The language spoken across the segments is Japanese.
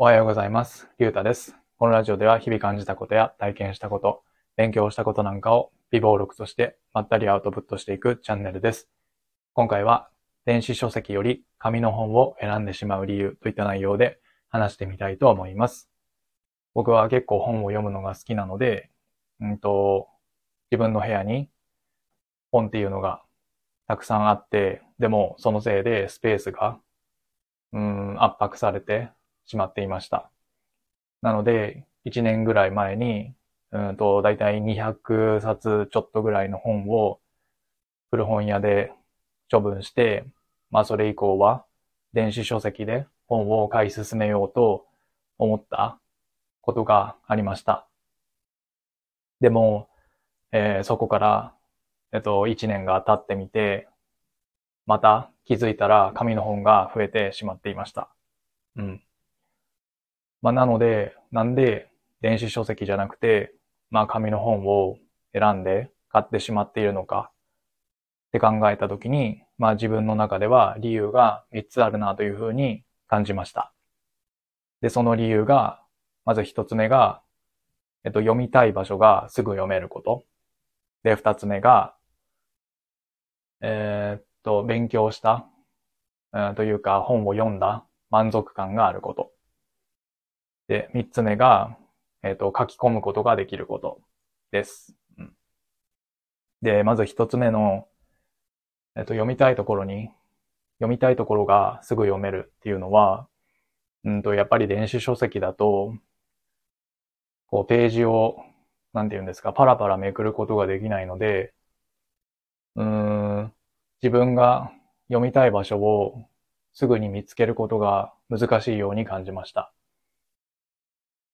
おはようございます。ゆうたです。このラジオでは日々感じたことや体験したこと、勉強したことなんかを微暴録としてまったりアウトプットしていくチャンネルです。今回は電子書籍より紙の本を選んでしまう理由といった内容で話してみたいと思います。僕は結構本を読むのが好きなので、うんと、自分の部屋に本っていうのがたくさんあって、でもそのせいでスペースが、うん、圧迫されてしまっていました。なので、1年ぐらい前に、うんと、だいたい200冊ちょっとぐらいの本を古本屋で処分して、まあそれ以降は電子書籍で本を買い進めようと思ったことがありました。でも、えーそこから、えっと、1年が経ってみて、また気づいたら紙の本が増えてしまっていました。うん。まあ、なので、なんで電子書籍じゃなくて、まあ、紙の本を選んで買ってしまっているのかって考えたときに、まあ、自分の中では理由が3つあるなというふうに感じました。で、その理由が、まず1つ目が、えっと、読みたい場所がすぐ読めること。で、2つ目が、えーっと、勉強した、うんというか本を読んだ満足感があること。で、三つ目が、えっ、と、書き込むことができることです。で、まず一つ目の、えっ、と、読みたいところに、読みたいところがすぐ読めるっていうのは、うんと、やっぱり電子書籍だと、こう、ページを、なんて言うんですか、パラパラめくることができないので、うん、自分が読みたい場所をすぐに見つけることが難しいように感じました。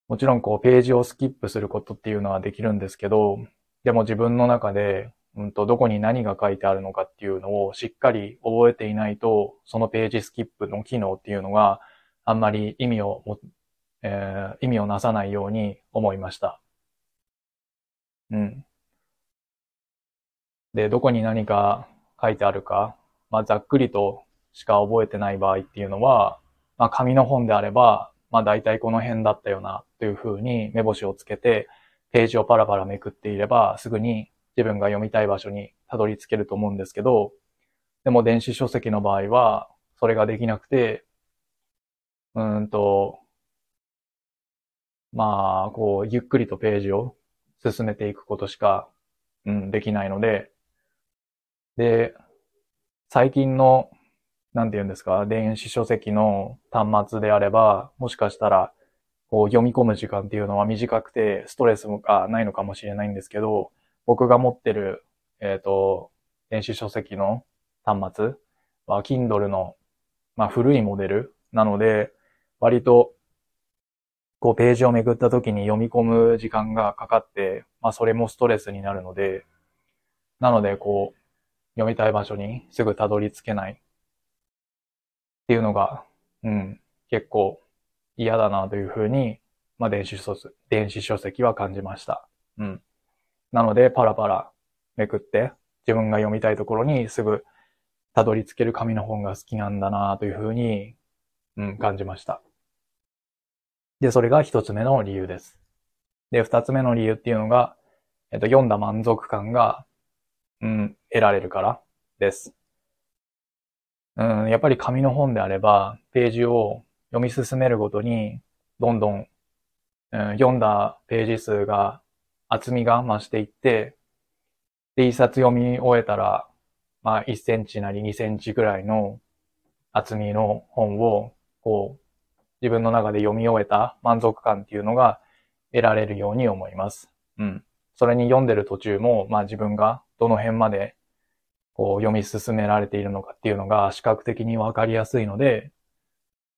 もちろんこうページをスキップすることっていうのはできるんですけど、でも自分の中で、うんと、どこに何が書いてあるのかっていうのをしっかり覚えていないと、そのページスキップの機能っていうのがあんまり意味をも、えー意味をなさないように思いました。うん。で、どこに何か書いてあるか、まあ、ざっくりとしか覚えてない場合っていうのは、まあ、紙の本であれば、まあ、大体この辺だったよな、というふうに目星をつけて、ページをパラパラめくっていれば、すぐに自分が読みたい場所にたどり着けると思うんですけど、でも電子書籍の場合は、それができなくて、うんと、まあ、こう、ゆっくりとページを進めていくことしか、うん、できないので、で、最近の、なんて言うんですか、電子書籍の端末であれば、もしかしたら、こう読み込む時間っていうのは短くて、ストレスがないのかもしれないんですけど、僕が持ってる、えっと、電子書籍の端末は、Kindle の、まあ、古いモデルなので、割と、こう、ページをめくった時に読み込む時間がかかって、まあ、それもストレスになるので、なので、こう、読みたい場所にすぐたどり着けないっていうのが、うん、結構嫌だなというふうに、まあ、電子書籍、電子書籍は感じました。うん。なので、パラパラめくって、自分が読みたいところにすぐたどり着ける紙の本が好きなんだなというふうに、うん、感じました。で、それが一つ目の理由です。で、二つ目の理由っていうのが、えっと、読んだ満足感が、うん、得られるからです。うん、やっぱり紙の本であれば、ページを読み進めるごとに、どんどん、うん、読んだページ数が、厚みが増していって、で、一冊読み終えたら、まあ、1センチなり2センチぐらいの厚みの本を、こう、自分の中で読み終えた満足感っていうのが得られるように思います。うん。それに読んでる途中も、まあ自分がどの辺までこう読み進められているのかっていうのが視覚的にわかりやすいので、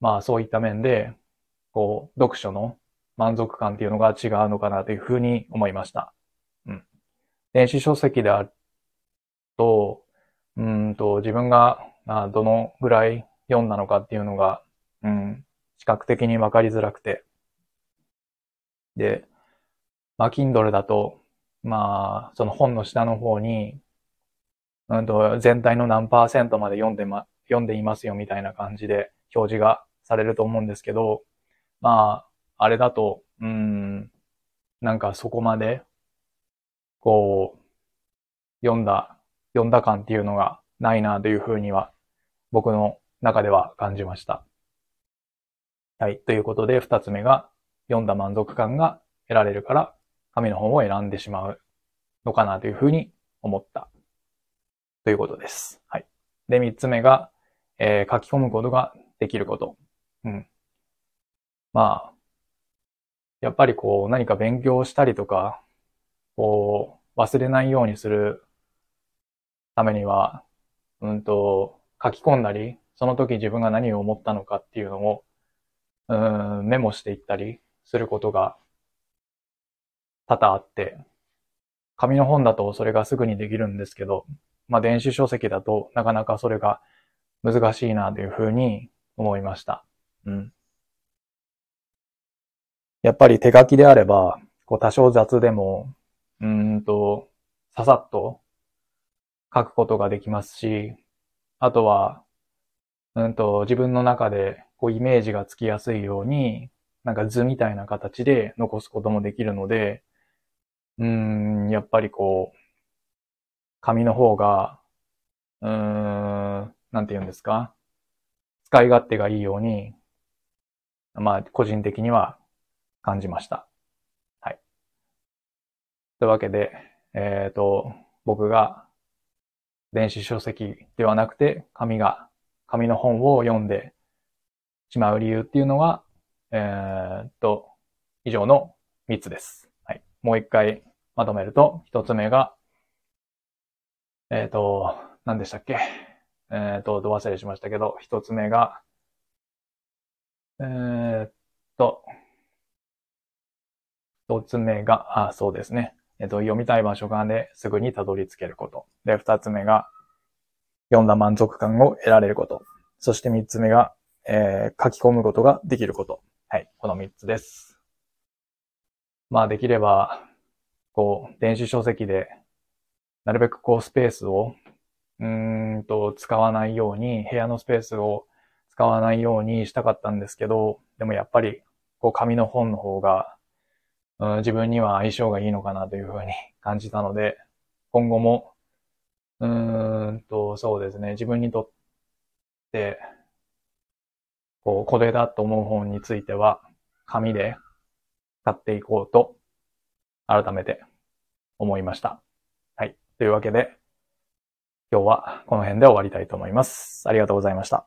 まあそういった面で、こう、読書の満足感っていうのが違うのかなというふうに思いました。うん。電子書籍であると、うんと、自分が、どのぐらい読んだのかっていうのが、うん、視覚的にわかりづらくて。で、まあ、Kindle だと、まあ、その本の下の方に、うんと、全体の何パーセントまで読んでま、読んでいますよみたいな感じで表示がされると思うんですけど、まあ、あれだと、うん、なんかそこまで、こう、読んだ、読んだ感っていうのがないなというふうには、僕の中では感じました。はい。ということで、二つ目が、読んだ満足感が得られるから、紙の本を選んでしまうのかなというふうに思った。ということです。はい。で、三つ目が、えー、書き込むことができること。うん。まあ、やっぱりこう、何か勉強したりとか、こう、忘れないようにするためには、うんと、書き込んだり、その時自分が何を思ったのかっていうのを、うん、メモしていったりすることが多々あって、紙の本だとそれがすぐにできるんですけど、まあ電子書籍だとなかなかそれが難しいなというふうに思いました。うん。やっぱり手書きであれば、こう多少雑でも、うんと、ささっと書くことができますし、あとは、うんと、自分の中でこうイメージがつきやすいように、なんか図みたいな形で残すこともできるので、うん、やっぱりこう、紙の方が、うーん、なんて言うんですか？使い勝手がいいように、まあ、個人的には感じました。はい。というわけで、えっ、ー、と、僕が電子書籍ではなくて紙が、紙の本を読んでしまう理由っていうのは、えー、っと、以上の3つです。はい。もう一回まとめると、1つ目が、えっ、ー、と、何でしたっけ？えっ、ー、と、ど忘れしましたけど、1つ目が、えー、っと、一つ目が、あ、そうですね。えっと、読みたい場所がですぐにたどり着けること。で、二つ目が、読んだ満足感を得られること。そして三つ目が、えー、書き込むことができること。はい。この三つです。まあ、できれば、こう、電子書籍で、なるべくこう、スペースを、うんと、使わないように、部屋のスペースを使わないようにしたかったんですけど、でもやっぱり、こう、紙の本の方が、うん、自分には相性がいいのかなというふうに感じたので、今後も、うーんと、そうですね、自分にとって、こう、これだと思う本については、紙で買っていこうと、改めて思いました。というわけで、今日はこの辺で終わりたいと思います。ありがとうございました。